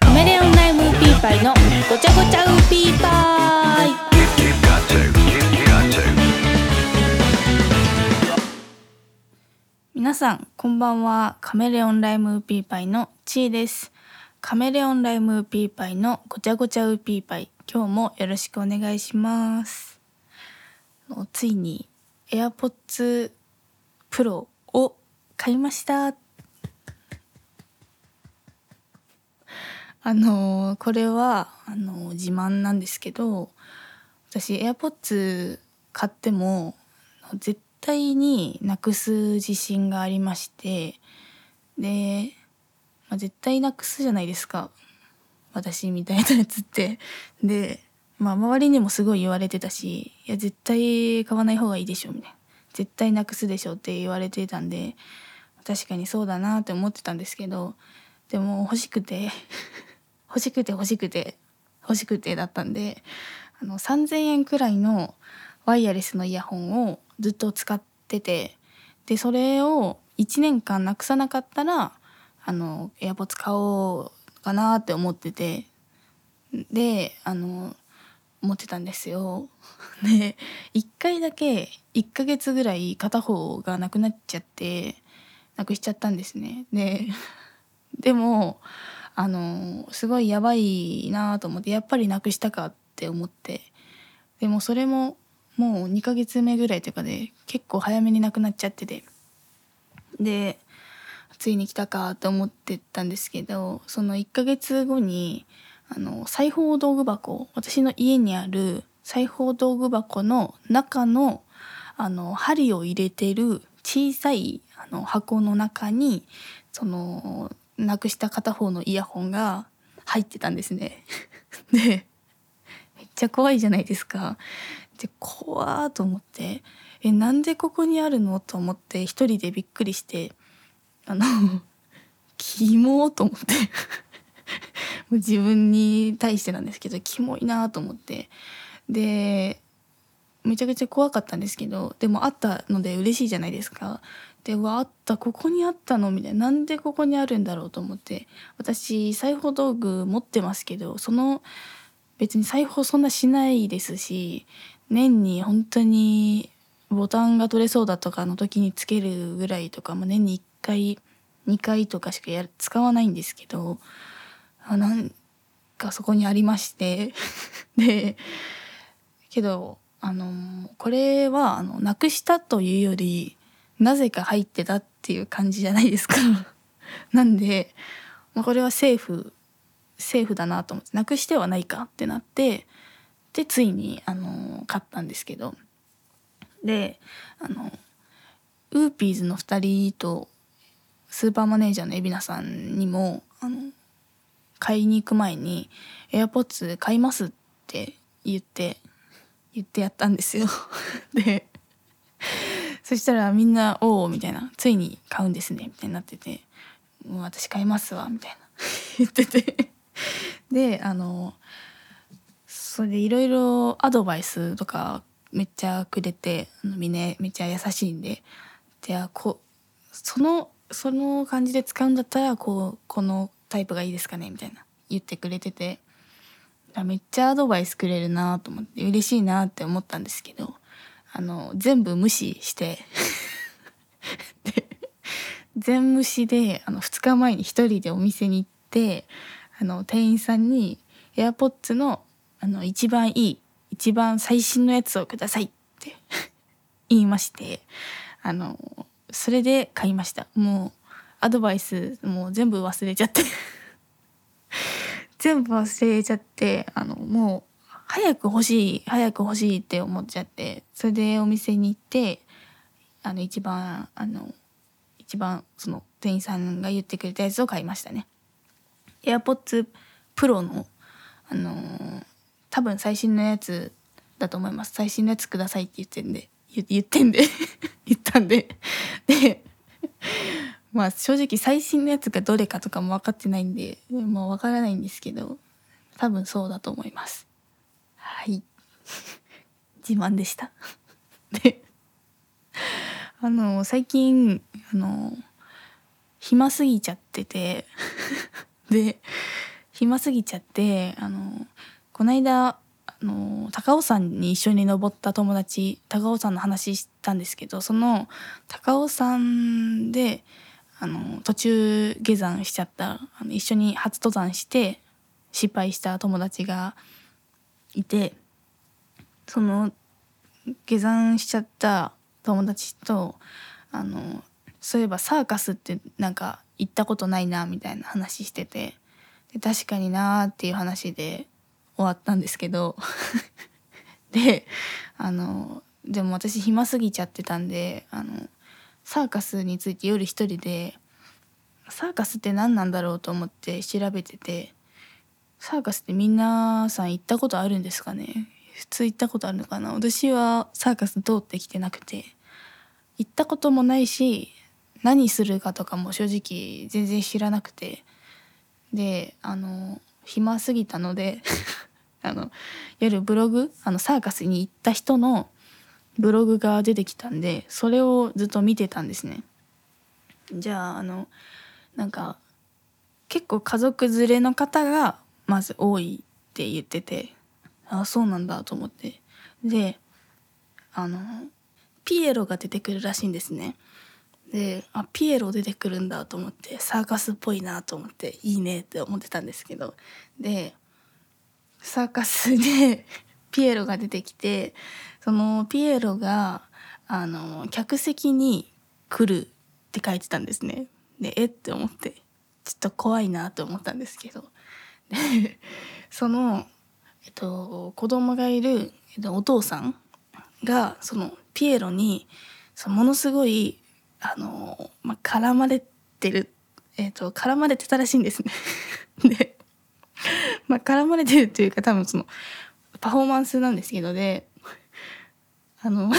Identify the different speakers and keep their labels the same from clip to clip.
Speaker 1: カメレオンライムウーピーパイのごちゃごちゃウーピーパイ。皆さんこんばんは。カメレオンライムウーピーパイのちーです。カメレオンライムウーピーパイのごちゃごちゃウーピーパイ。今日もよろしくお願いします。ついに AirPods Pro を買いました。あのこれはあの自慢なんですけど私 AirPods 買っても絶対になくす自信がありましてで、まあ、絶対なくすじゃないですか。私みたいなやつって。でまあ周りにもすごい言われてたしいや絶対買わない方がいいでしょみたいな。絶対なくすでしょって言われてたんで確かにそうだなって思ってたんですけどでも欲しくて 欲しくて欲しくて欲しくてだったんであの3,000円くらいのワイヤレスのイヤホンをずっと使っててでそれを1年間なくさなかったらあの AirPods 買おうかなって思っててであの思ってたんですよ。で1回だけ1ヶ月ぐらい片方がなくなっちゃってなくしちゃったんですね。で でもあのすごいやばいなと思ってやっぱりなくしたかって思ってでもそれももう2ヶ月目ぐらいというかで結構早めになくなっちゃっててでついに来たかと思ってたんですけどその1ヶ月後にあの裁縫道具箱私の家にある裁縫道具箱の中のあの針を入れてる小さいあの箱の中にそのなくした片方のイヤホンが入ってたんですね。でめっちゃ怖いじゃないですか。で怖ーと思ってえなんでここにあるのと思って一人でびっくりしてあの キモと思って自分に対してなんですけどキモいなと思って。でめちゃくちゃ怖かったんですけどでもあったので嬉しいじゃないですか。でわあったここにあったのみたいな。なんでここにあるんだろうと思って。私裁縫道具持ってますけどその別に裁縫そんなしないですし年に本当にボタンが取れそうだとかの時につけるぐらいとかも年に1回2回とかしかや使わないんですけどあなんかそこにありまして。でけどあのこれはあのなくしたというよりなぜか入ってたっていう感じじゃないですか。なんで、まあ、これはセーフセーフだなと思ってなくしてはないかってなってでついにあの買ったんですけど。であのウーピーズの2人とスーパーマネージャーの海老名さんにもあの買いに行く前に「AirPods 買います」って言って言ってやったんですよ。でそしたらみんな「おお」みたいな「ついに買うんですね」みたいになってて「もう私買いますわ」みたいな 言っててであのそれでいろいろアドバイスとかめっちゃくれてみんなめっちゃ優しいんでであこそのその感じで使うんだったらこうこのタイプがいいですかね？みたいな言ってくれててめっちゃアドバイスくれるなと思って嬉しいなって思ったんですけどあの全部無視して 全無視であの2日前に一人でお店に行ってあの店員さんに AirPods のあの一番いい一番最新のやつをくださいって 言いましてあのそれで買いました。もうアドバイスもう全部忘れちゃって。全部忘れちゃってあのもう早く欲しい早く欲しいって思っちゃってそれでお店に行ってあの一番あの一番その店員さんが言ってくれたやつを買いましたね。AirPods Pro のあのー多分最新のやつだと思います。最新のやつくださいって言ってんで言言ってんで 言ったんで。でまあ正直最新のやつがどれかとかも分かってないんでもう分からないんですけど多分そうだと思います。はい。自慢でした。であの最近あの暇すぎちゃってて で暇すぎちゃってあのこの間あの高尾山に一緒に登った友達高尾山の話したんですけどその高尾山であの途中下山しちゃった。あの一緒に初登山して失敗した友達がいてその下山しちゃった友達とあのそういえばサーカスってなんか行ったことないなみたいな話しててで確かになーっていう話で終わったんですけど。であのでも私暇すぎちゃってたんであのサーカスについて夜一人でサーカスって何なんだろうと思って調べててサーカスって皆さん行ったことあるんですかね？普通行ったことあるのかな？私はサーカス通ってきてなくて行ったこともないし何するかとかも正直全然知らなくてであの暇すぎたので あの夜ブログあのサーカスに行った人のブログが出てきたんでそれをずっと見てたんですね。じゃああのなんか結構家族連れの方がまず多いって言っててああそうなんだと思ってであのピエロが出てくるらしいんですね。であピエロ出てくるんだと思ってサーカスっぽいなと思っていいねって思ってたんですけどでサーカスでピエロが出てきてそのピエロがあの客席に来るって書いてたんですね。でえっ？て思ってちょっと怖いなと思ったんですけどでその、えっと、子供がいる、えっと、お父さんがそのピエロにそのものすごいあの、まあ、絡まれてる、えっと、絡まれてたらしいんですね。で、まあ、絡まれてるっていうか多分そのパフォーマンスなんですけどであのも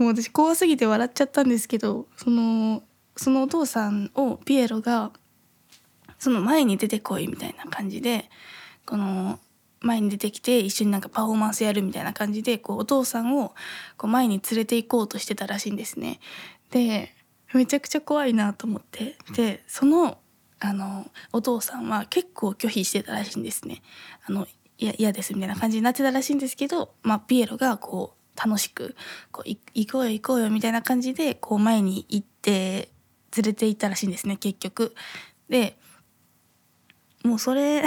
Speaker 1: う私怖すぎて笑っちゃったんですけどそのそのお父さんをピエロがその前に出てこいみたいな感じでこの前に出てきて一緒になんかパフォーマンスやるみたいな感じでこうお父さんをこう前に連れて行こうとしてたらしいんですね。でめちゃくちゃ怖いなと思ってでそのあのお父さんは結構拒否してたらしいんですね。あのや嫌ですみたいな感じになってたらしいんですけど、まあ、ピエロがこう楽しくこう行こうよ行こうよみたいな感じでこう前に行って連れて行ったらしいんですね結局。でもうそれ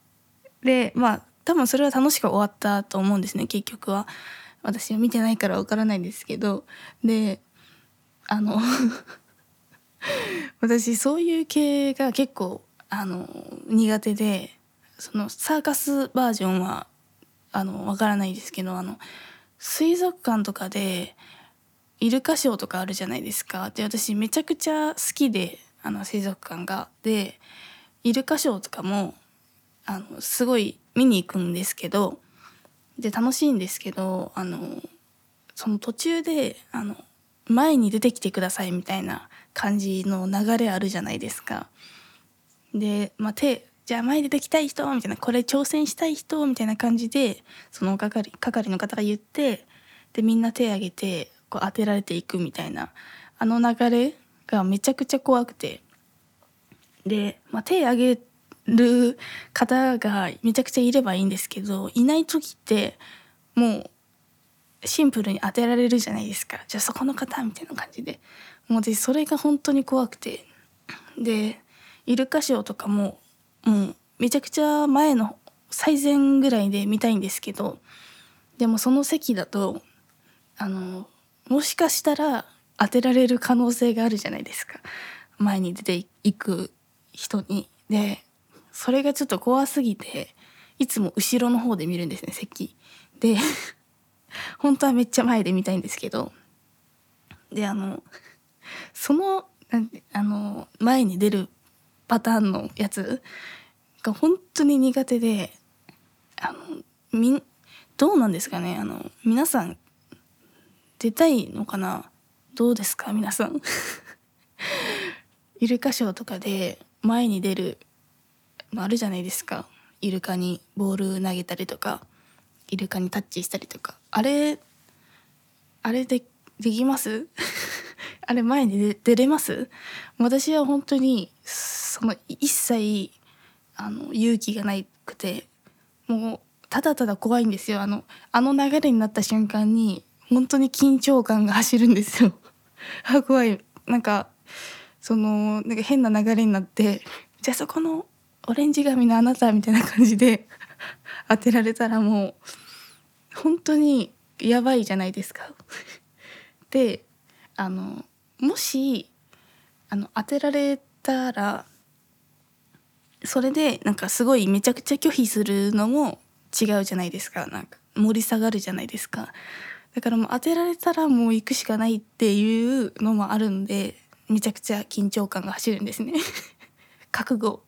Speaker 1: でまあ多分それは楽しく終わったと思うんですね結局は。私は見てないからわからないんですけどであの 私そういう系が結構あの苦手でそのサーカスバージョンはあのわからないですけどあの水族館とかでイルカショーとかあるじゃないですかで私めちゃくちゃ好きであの水族館がでイルカショーとかもあのすごい見に行くんですけどで楽しいんですけどあのその途中であの前に出てきてくださいみたいな感じの流れあるじゃないですか。で、まあ、手じゃあ前出てきたい人みたいなこれ挑戦したい人みたいな感じでその係係の方が言ってでみんな手挙げてこう当てられていくみたいなあの流れがめちゃくちゃ怖くて。で、まあ、手挙げる方がめちゃくちゃいればいいんですけどいない時ってもうシンプルに当てられるじゃないですか。じゃあそこの方みたいな感じで。もうでそれが本当に怖くて。でイルカショーとかももうめちゃくちゃ前の最前ぐらいで見たいんですけどでもその席だとあのもしかしたら当てられる可能性があるじゃないですか前に出ていく人に。でそれがちょっと怖すぎていつも後ろの方で見るんですね席。で 本当はめっちゃ前で見たいんですけどであのそのあの前に出るパターンのやつが本当に苦手であのみどうなんですかねあの皆さん出たいのかなどうですか皆さん？イルカショーとかで前に出るのあるじゃないですか。イルカにボール投げたりとかイルカにタッチしたりとか。あれあれでできます？あれ前に出れます？私は本当にその一切あの勇気がなくてもうただただ怖いんですよ。あのあの流れになった瞬間に本当に緊張感が走るんですよ。あ怖い。なんかそのなんか変な流れになってじゃあそこのオレンジ髪のあなたみたいな感じで 当てられたらもう本当にやばいじゃないですか。であのもしあの当てられたらそれでなんかすごいめちゃくちゃ拒否するのも違うじゃないですか。なんか盛り下がるじゃないですか。だからもう当てられたらもう行くしかないっていうのもあるんでめちゃくちゃ緊張感が走るんですね。覚悟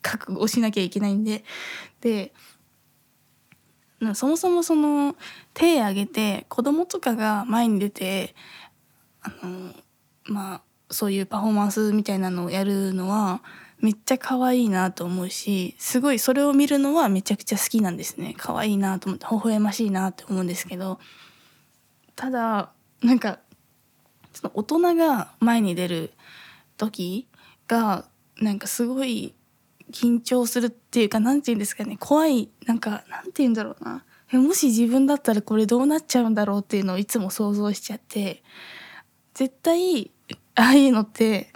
Speaker 1: 覚悟しなきゃいけないんで。でそもそもその手挙げて子供とかが前に出てあのまあそういうパフォーマンスみたいなのをやるのはめっちゃ可愛いなと思うしすごいそれを見るのはめちゃくちゃ好きなんですね。可愛いなと思って微笑ましいなって思うんですけどただなんかその大人が前に出る時がなんかすごい緊張するっていうか何て言うんですかね。怖いなんかなんて言うんだろうな。もし自分だったらこれどうなっちゃうんだろうっていうのをいつも想像しちゃって絶対ああいうのって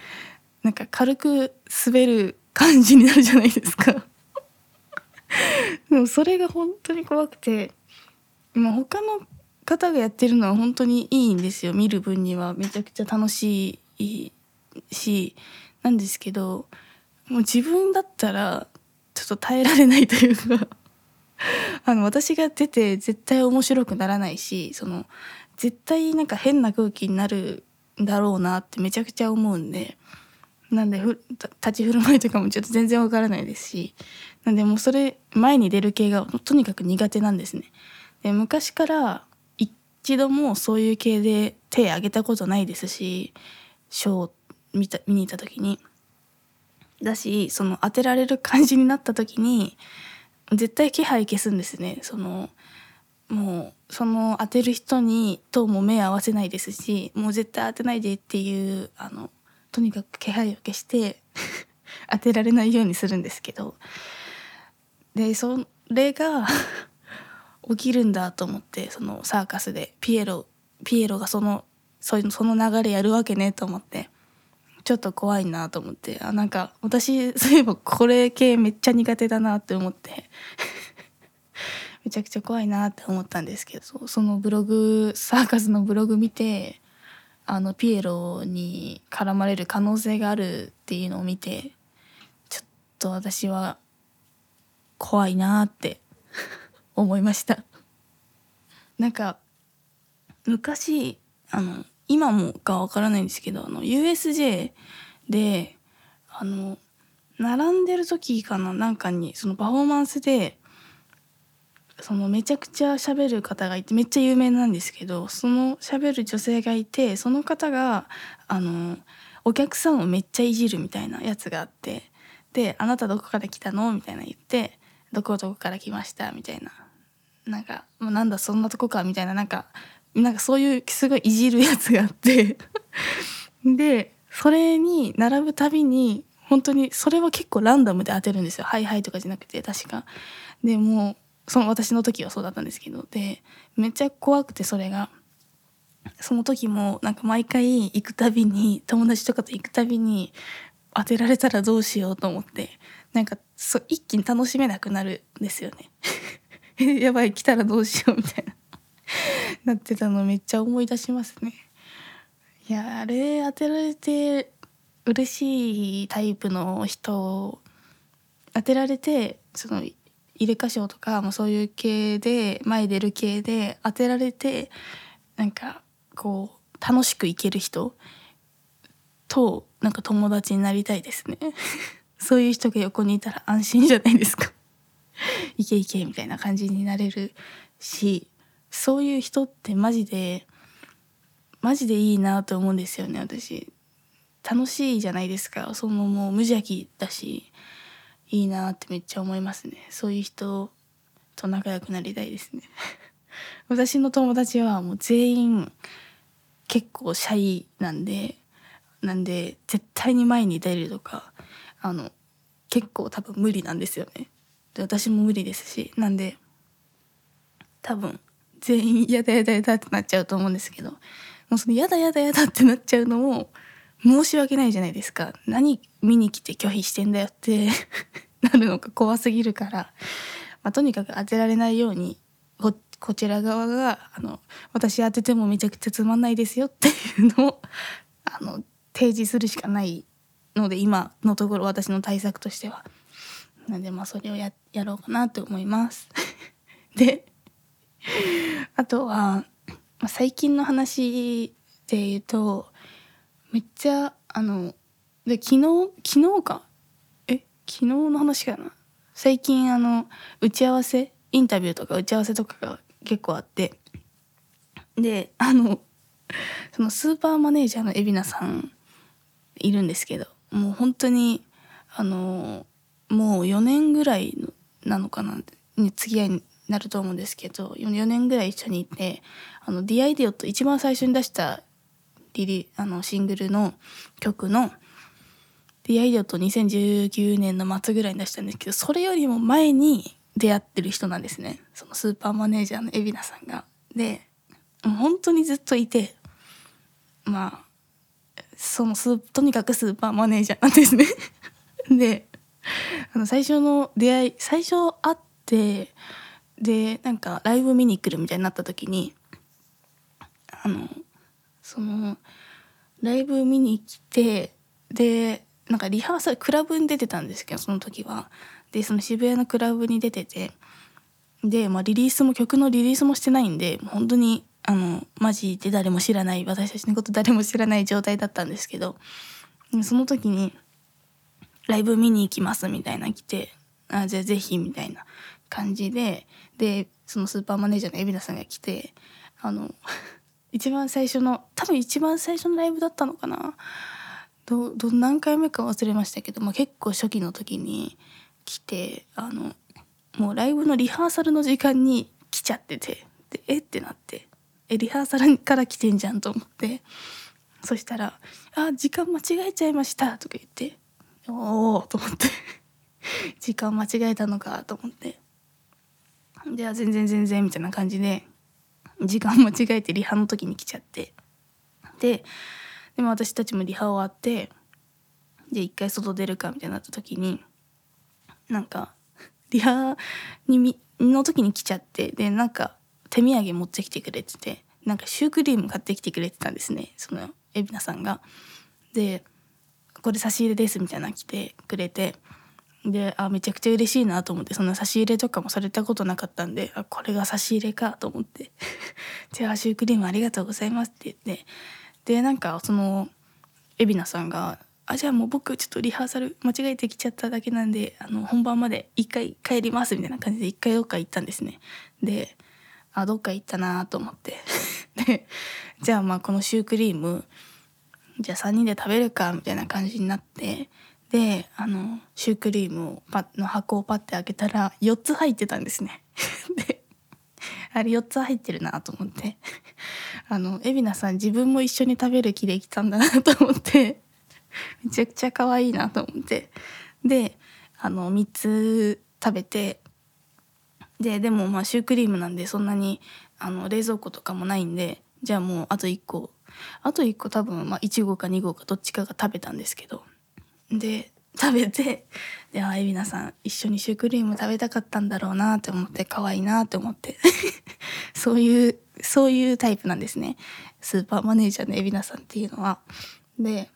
Speaker 1: なんか軽く滑る感じになるじゃないですか。でもそれが本当に怖くて今他の方がやってるのは本当にいいんですよ。見る分には。めちゃくちゃ楽しいしなんですけどもう自分だったらちょっと耐えられないというかあの私が出て絶対面白くならないしその絶対なんか変な空気になるだろうなってめちゃくちゃ思うんでなんで立ち振る舞いとかもちょっと全然わからないですしなんでもうそれ前に出る系がとにかく苦手なんですね。で昔から一度もそういう系で手挙げたことないですしショー見た見に行った時に。だしその当てられる感じになった時に絶対気配消すんですねそのもうその当てる人にとも目合わせないですしもう絶対当てないでっていうあのとにかく気配を消して 当てられないようにするんですけど。でそれが起きるんだと思ってそのサーカスで。ピエロピエロがそのその流れやるわけねと思って。ちょっと怖いなと思って。あなんか私そういえばこれ系めっちゃ苦手だなって思って。めちゃくちゃ怖いなって思ったんですけどそのブログサーカスのブログ見てあのピエロに絡まれる可能性があるっていうのを見てちょっと私は怖いなって 思いました。なんか昔あの今もかわからないんですけどあの USJ であの並んでる時かななんかにそのパフォーマンスでそのめちゃくちゃ喋る方がいてめっちゃ有名なんですけどその喋る女性がいてその方があのお客さんをめっちゃいじるみたいなやつがあってで「あなたどこから来たの?」みたいな言って「どこどこから来ました」みたいな。なんか「もうなんだそんなとこか」みたいな。なんかなんかそういうすごいいじるやつがあって。でそれに並ぶたびに本当にそれは結構ランダムで当てるんですよ「はいはい」とかじゃなくて確か。でもうその私の時はそうだったんですけどでめっちゃ怖くてそれが。その時もなんか毎回行くたびに友達とかと行くたびに当てられたらどうしようと思ってなんかそ一気に楽しめなくなるんですよね。やばい来たらどうしようみたいななってたのめっちゃ思い出しますね。いやあれ当てられて嬉しいタイプの人当てられてそのイルカショーとかもそういう系で前出る系で当てられてなんかこう楽しくいける人となんか友達になりたいですね。そういう人が横にいたら安心じゃないですか。いけいけみたいな感じになれるしそういう人ってマジでマジでいいなと思うんですよね私。楽しいじゃないですか。そのもう無邪気だし。いいなってめっちゃ思いますねそういう人と仲良くなりたいですね 私の友達はもう全員結構シャイなんでなんで絶対に前に出るとかあの結構多分無理なんですよね。で私も無理ですしなんで多分全員やだやだやだってなっちゃうと思うんですけどもうそのやだやだやだってなっちゃうのも申し訳ないじゃないですか何見に来て拒否してんだよって なるのが怖すぎるから、まあ、とにかく当てられないようにここちら側があの私当ててもめちゃくちゃつまんないですよっていうのをあの提示するしかないので今のところ私の対策としては。なんでまあそれをややろうかなと思います。であとは、最近の話で言うとめっちゃあので昨日昨日か？え？昨日の話かな？最近あの打ち合わせインタビューとか打ち合わせとかが結構あって。であのそのスーパーマネージャーの海老名さんいるんですけどもう本当にあのもう4年ぐらいなのかな？に付き合いになると思うんですけど 4, 年ぐらい一緒にいてあの D アイディオと一番最初に出したリリあのシングルの曲の D アイディオと2019年の末ぐらいに出したんですけどそれよりも前に出会ってる人なんですねそのスーパーマネージャーの海老名さんが。で本当にずっといてまあそのスとにかくスーパーマネージャーなんですね。であの最初の出会い最初会ってでなんかライブ見に来るみたいになった時にあのそのライブ見に来てでなんかリハーサルクラブに出てたんですけどその時は。でその渋谷のクラブに出てて。で、まあ、リリースも曲のリリースもしてないんで本当にあのマジで誰も知らない私たちのこと誰も知らない状態だったんですけど。その時にライブ見に行きますみたいな来てあじゃあぜひみたいな感じで。でそのスーパーマネージャーの海老名さんが来てあの一番最初の多分一番最初のライブだったのかな。どど何回目か忘れましたけど、まあ、結構初期の時に来てあのもうライブのリハーサルの時間に来ちゃっててでえ？ってなってえリハーサルから来てんじゃんと思って。そしたら「あ時間間違えちゃいました」とか言って「おお」と思って。時間間違えたのかと思って「じゃあ全然全然」みたいな感じで時間間違えてリハの時に来ちゃってででも私たちもリハ終わってで一回外出るかみたいになった時になんかリハにみの時に来ちゃってでなんか手土産持ってきてくれててなんかシュークリーム買ってきてくれてたんですねその海老名さんが。で「これ差し入れです」みたいなの来てくれてであめちゃくちゃ嬉しいなと思ってそんな差し入れとかもされたことなかったんであこれが差し入れかと思って「じゃあシュークリームありがとうございます」って言ってでなんかその海老名さんがあじゃあもう僕ちょっとリハーサル間違えてきちゃっただけなんであの本番まで一回帰りますみたいな感じで一回どっか行ったんですね。であどっか行ったなと思って でじゃあまあこのシュークリームじゃあ3人で食べるかみたいな感じになってであのシュークリームをパの箱をパッて開けたら4つ入ってたんですね。であれ4つ入ってるなと思って。あの海老名さん自分も一緒に食べる気で来たんだなと思って。めちゃくちゃ可愛いなと思って。であの3つ食べて。ででもまあシュークリームなんでそんなにあの冷蔵庫とかもないんでじゃあもうあと1個。あと1個多分、まあ、1号か2号かどっちかが食べたんですけど。で食べてであ海老名さん一緒にシュークリーム食べたかったんだろうなって思って可愛いなって思って。そういうそういうタイプなんですね。スーパーマネージャーの海老名さんっていうのは。で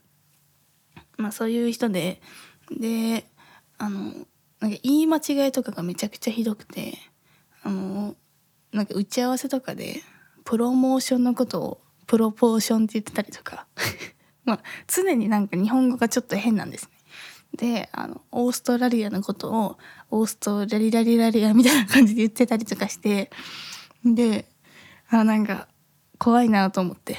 Speaker 1: まあそういう人でであのなんか言い間違いとかがめちゃくちゃひどくてあのなんか打ち合わせとかでプロモーションのことをプロポーションって言ってたりとか。まあ常になんか日本語がちょっと変なんですね。であのオーストラリアのことをオーストラリラリラリアみたいな感じで言ってたりとかしてであなんか怖いなと思って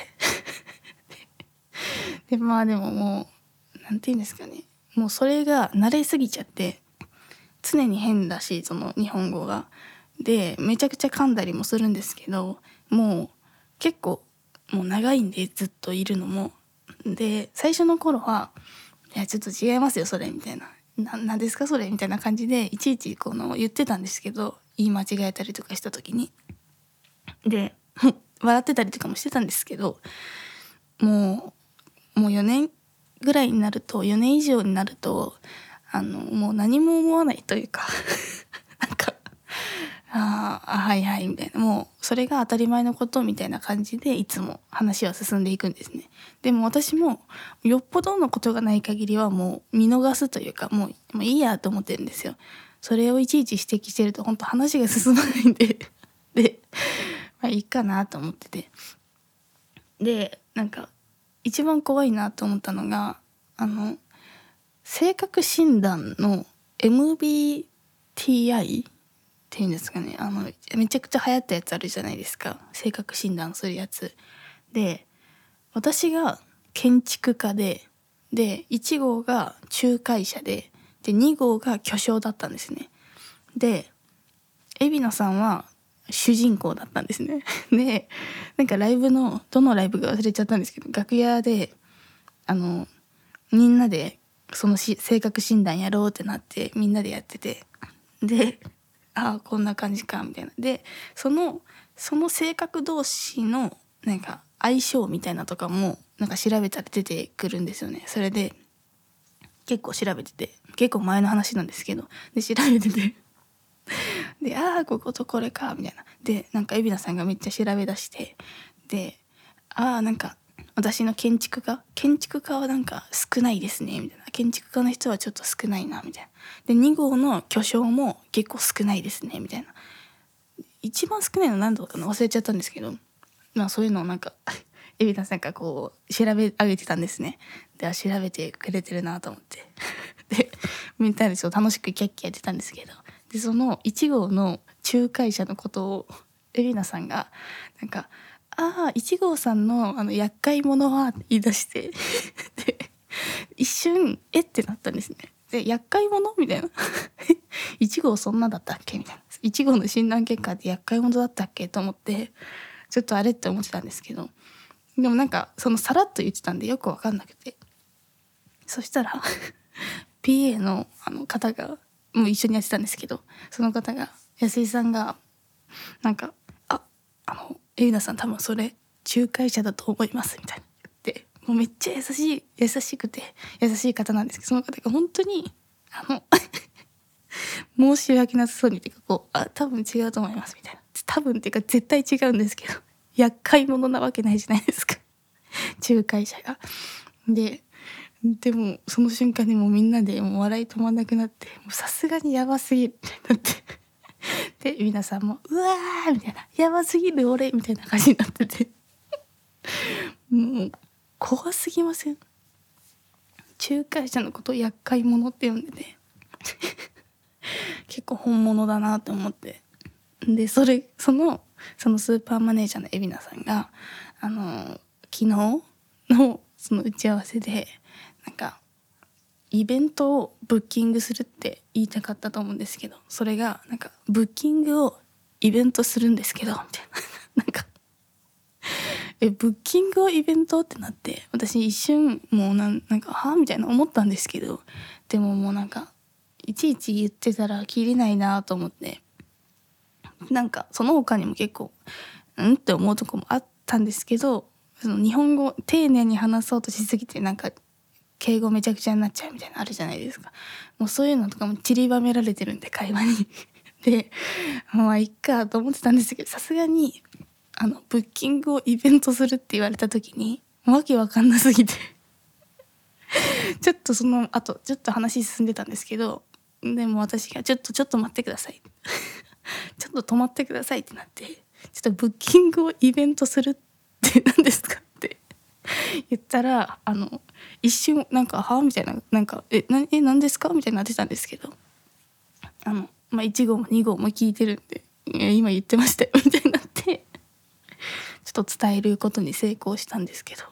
Speaker 1: でまあでももう何て言うんですかねもうそれが慣れすぎちゃって常に変だしその日本語が。でめちゃくちゃ噛んだりもするんですけどもう結構もう長いんでずっといるのもで最初の頃は「いやちょっと違いますよそれ」みたいな「ななんですかそれ」みたいな感じでいちいちこの言ってたんですけど言い間違えたりとかした時に。で 笑ってたりとかもしてたんですけどもうもう4年ぐらいになると4年以上になるとあのもう何も思わないというか なんかああはいはいみたいな。もうそれが当たり前のことみたいな感じでいつも話は進んでいくんですね。でも私もよっぽどのことがない限りはもう見逃すというかもうもういいやと思ってるんですよ。それをいちいち指摘してると本当話が進まないんで。でまあいいかなと思ってて。でなんか一番怖いなと思ったのがあの性格診断の MBTI ていうんですかね。あのめちゃくちゃ流行ったやつあるじゃないですか。性格診断するやつ。で私が建築家でで1号が仲介者でで2号が巨匠だったんですね。で海老名さんは主人公だったんですね。でなんかライブのどのライブか忘れちゃったんですけど楽屋であのみんなでそのし性格診断やろうってなってみんなでやってて。でああこんな感じかみたいな。でそのその性格同士のなんか相性みたいなとかもなんか調べたら出てくるんですよね。それで結構調べてて結構前の話なんですけどで調べててでああこことこれかみたいな。でなんか海老名さんがめっちゃ調べ出してでああなんか私の建築家建築家はなんか少ないですねみたいな。建築家の人はちょっと少ないなみたいな。で2号の巨匠も結構少ないですねみたいな。一番少ないの何度かな？忘れちゃったんですけど。まあそういうのをなんか海老名さんがこう調べ上げてたんですね。で調べてくれてるなと思って。でみんなでちょっと楽しくキャッキャやってたんですけど。でその1号の仲介者のことを海老名さんがなんか「ああ1号さんのあの厄介者は」言い出して で一瞬「えっ?」てなったんですね。で厄介者？みたいな。1号そんなだったっけ？みたいな。1号の診断結果って厄介者だったっけ？と思ってちょっとあれって思ってたんですけど。でもなんかそのさらっと言ってたんでよく分かんなくて。そしたら PA のあの方がもう一緒にやってたんですけどその方が安井さんがなんか「ああのエリナさん多分それ仲介者だと思います」みたいな。言ってもうめっちゃ優しい優しくて優しい方なんですけどその方が本当にあの申し訳なさそうにっていうかこう「あ多分違うと思います」みたいな。多分っていうか絶対違うんですけど厄介者なわけないじゃないですか。仲介者が。ででもその瞬間にもうみんなでもう笑い止まんなくなってさすがにやばすぎるってなって。で皆さんも「うわー!」みたいな「やばすぎる俺!」みたいな感じになってて もう怖すぎません？仲介者のことを厄介者って呼んでて 結構本物だなって思ってでそれそのそのスーパーマネージャーの海老名さんがあの昨日のその打ち合わせでなんかイベントをブッキングするって言いたかったと思うんですけどそれがなんかブッキングをイベントするんですけどみたいな。なんかえブッキングをイベントってなって私一瞬もうなんなんかはあみたいな思ったんですけどでももうなんかいちいち言ってたらきりないなと思って。なんかその他にも結構うん？って思うとこもあったんですけどその日本語丁寧に話そうとしすぎてなんか敬語めちゃくちゃになっちゃうみたいなあるじゃないですか。もうそういうのとかも散りばめられてるんで会話に。でまあいっかと思ってたんですけどさすがにあのブッキングをイベントするって言われた時にわけわかんなすぎて。ちょっとその後ちょっと話進んでたんですけどでも私が「ちょっとちょっと待ってください」ちょっと止まってくださいってなってちょっとブッキングをイベントするって何ですか？言ったらあの一瞬なんか「はあ?」みたいななんか「えな何ですか?」みたいになってたんですけどあの、まあ、1号も2号も聞いてるんで「今言ってましたよ」みたいになってちょっと伝えることに成功したんですけど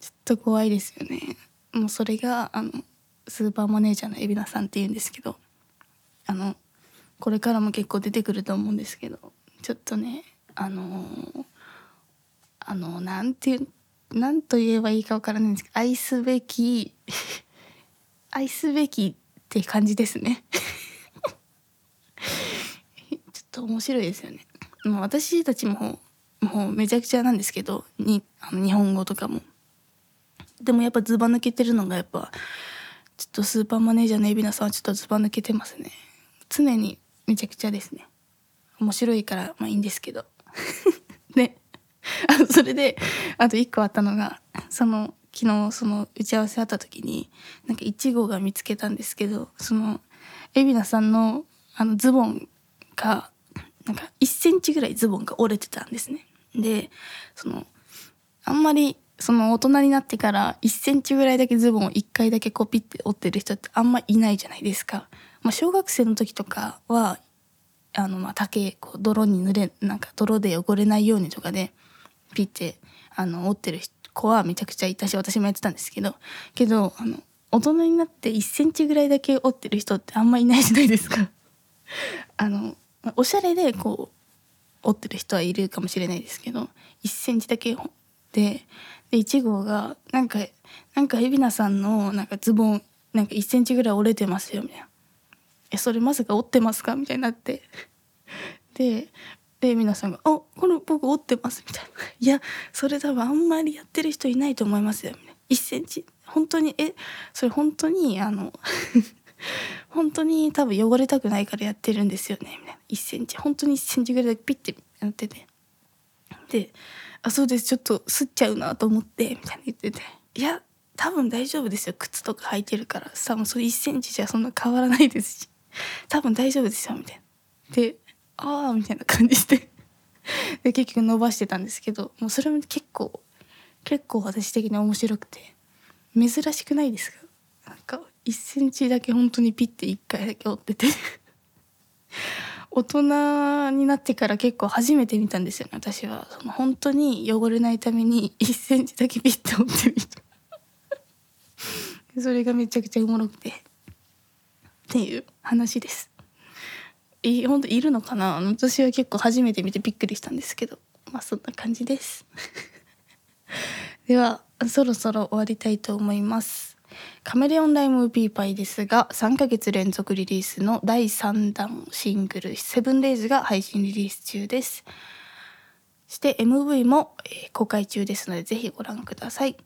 Speaker 1: ちょっと怖いですよね。もうそれがあのスーパーマネージャーの海老名さんっていうんですけどあのこれからも結構出てくると思うんですけどちょっとねあのあのなんていうなんと言えばいいかわからないんですけど愛すべき 愛すべきって感じですね。ちょっと面白いですよね。もう私たちももうめちゃくちゃなんですけどにあの日本語とかも。でもやっぱずば抜けてるのがやっぱちょっとスーパーマネージャーの海老名さんはちょっとずば抜けてますね。常にめちゃくちゃですね。面白いからまあいいんですけど。で あそれであと1個あったのがその昨日その打ち合わせあった時になんか1号が見つけたんですけどその海老名さんのあのズボンがなんか1センチぐらいズボンが折れてたんですね。でそのあんまりその大人になってから1センチぐらいだけズボンを1回だけコピって折ってる人ってあんまいないじゃないですか。まあ、小学生の時とかはあのまあ竹こう泥に濡れなんか泥で汚れないようにとかでピッてあの折ってる子はめちゃくちゃいたし私もやってたんですけどけどあの大人になって1センチぐらいだけ折ってる人ってあんまいないじゃないですか。あのおしゃれでこう折ってる人はいるかもしれないですけど1センチだけでで1号がなんかなんか海老名さんのなんかズボンなんか1センチぐらい折れてますよみたいな「えそれまさか折ってますか?」みたいになってでで皆さんが「あこれ僕折ってます」みたいな「いやそれ多分あんまりやってる人いないと思いますよ」みたいな1センチ。本当にえそれ本当にあの 本当に多分汚れたくないからやってるんですよね。みたいな1センチ。本当に1センチぐらいだけピッてやってて。で「あそうです。ちょっとすっちゃうなと思って」みたいな言ってて「いや多分大丈夫ですよ。靴とか履いてるから。多分それ1センチじゃそんな変わらないですし。多分大丈夫ですよ」みたいな。で「ああ」みたいな感じで。で結局伸ばしてたんですけどもうそれも結構結構私的に面白くて珍しくないですか？なんか1センチだけ本当にピッて1回だけ折ってて。大人になってから結構初めて見たんですよね私は。その本当に汚れないために1センチだけピッて折ってる人それがめちゃくちゃおもろくて。っていう話です。い本当いるのかな？私は結構初めて見てびっくりしたんですけど。まあそんな感じです。ではそろそろ終わりたいと思います。カメレオンライムウーピーパイですが3ヶ月連続リリースの第3弾シングル「Seven Days が配信リリース中です。そして MV も、公開中ですのでぜひご覧ください。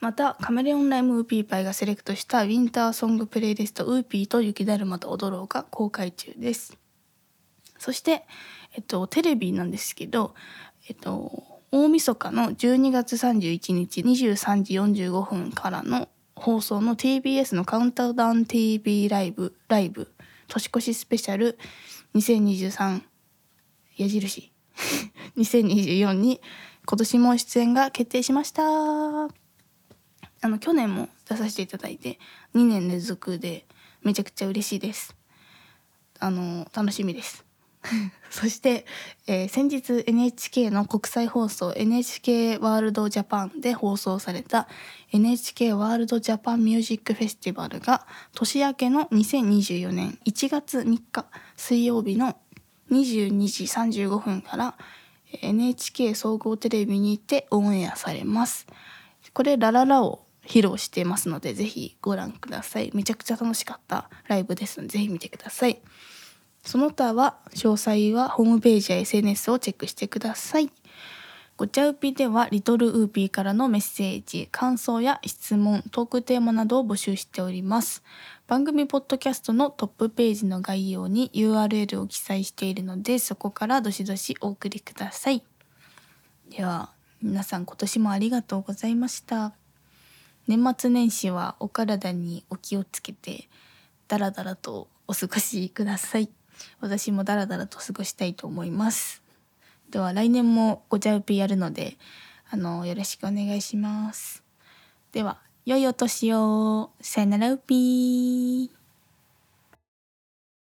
Speaker 1: またカメレオンライムウーピーパイがセレクトしたウィンターソングプレイリストウーピーと雪だるまと踊ろうが公開中です。そしてえっとテレビなんですけどえっと大晦日の12月31日23時45分からの放送の TBS のカウントダウン TV ライブライブ年越しスペシャル2023矢印。2024に今年も出演が決定しました。あの去年も出させていただいて2年連続でめちゃくちゃ嬉しいですあの楽しみです そして、えー、先日 NHK の国際放送 NHK ワールドジャパンで放送された NHK ワールドジャパンミュージックフェスティバルが年明けの2024年1月3日水曜日の22時35分から NHK 総合テレビにてオンエアされます。これラララを披露してますのでぜひご覧ください。めちゃくちゃ楽しかったライブですのでぜひ見てください。その他は詳細はホームページや SNS をチェックしてください。ごちゃうぴではリトルウーピーからのメッセージ、感想や質問、トークテーマなどを募集しております。番組ポッドキャストのトップページの概要に URL を記載しているので、そこからどしどしお送りください。では、皆さん今年もありがとうございました。年末年始はお体にお気をつけて、ダラダラとお過ごしください。私もダラダラと過ごしたいと思います。では来年もごちゃうぴやるのであのよろしくお願いします。では良いお年を。さよならうぴー。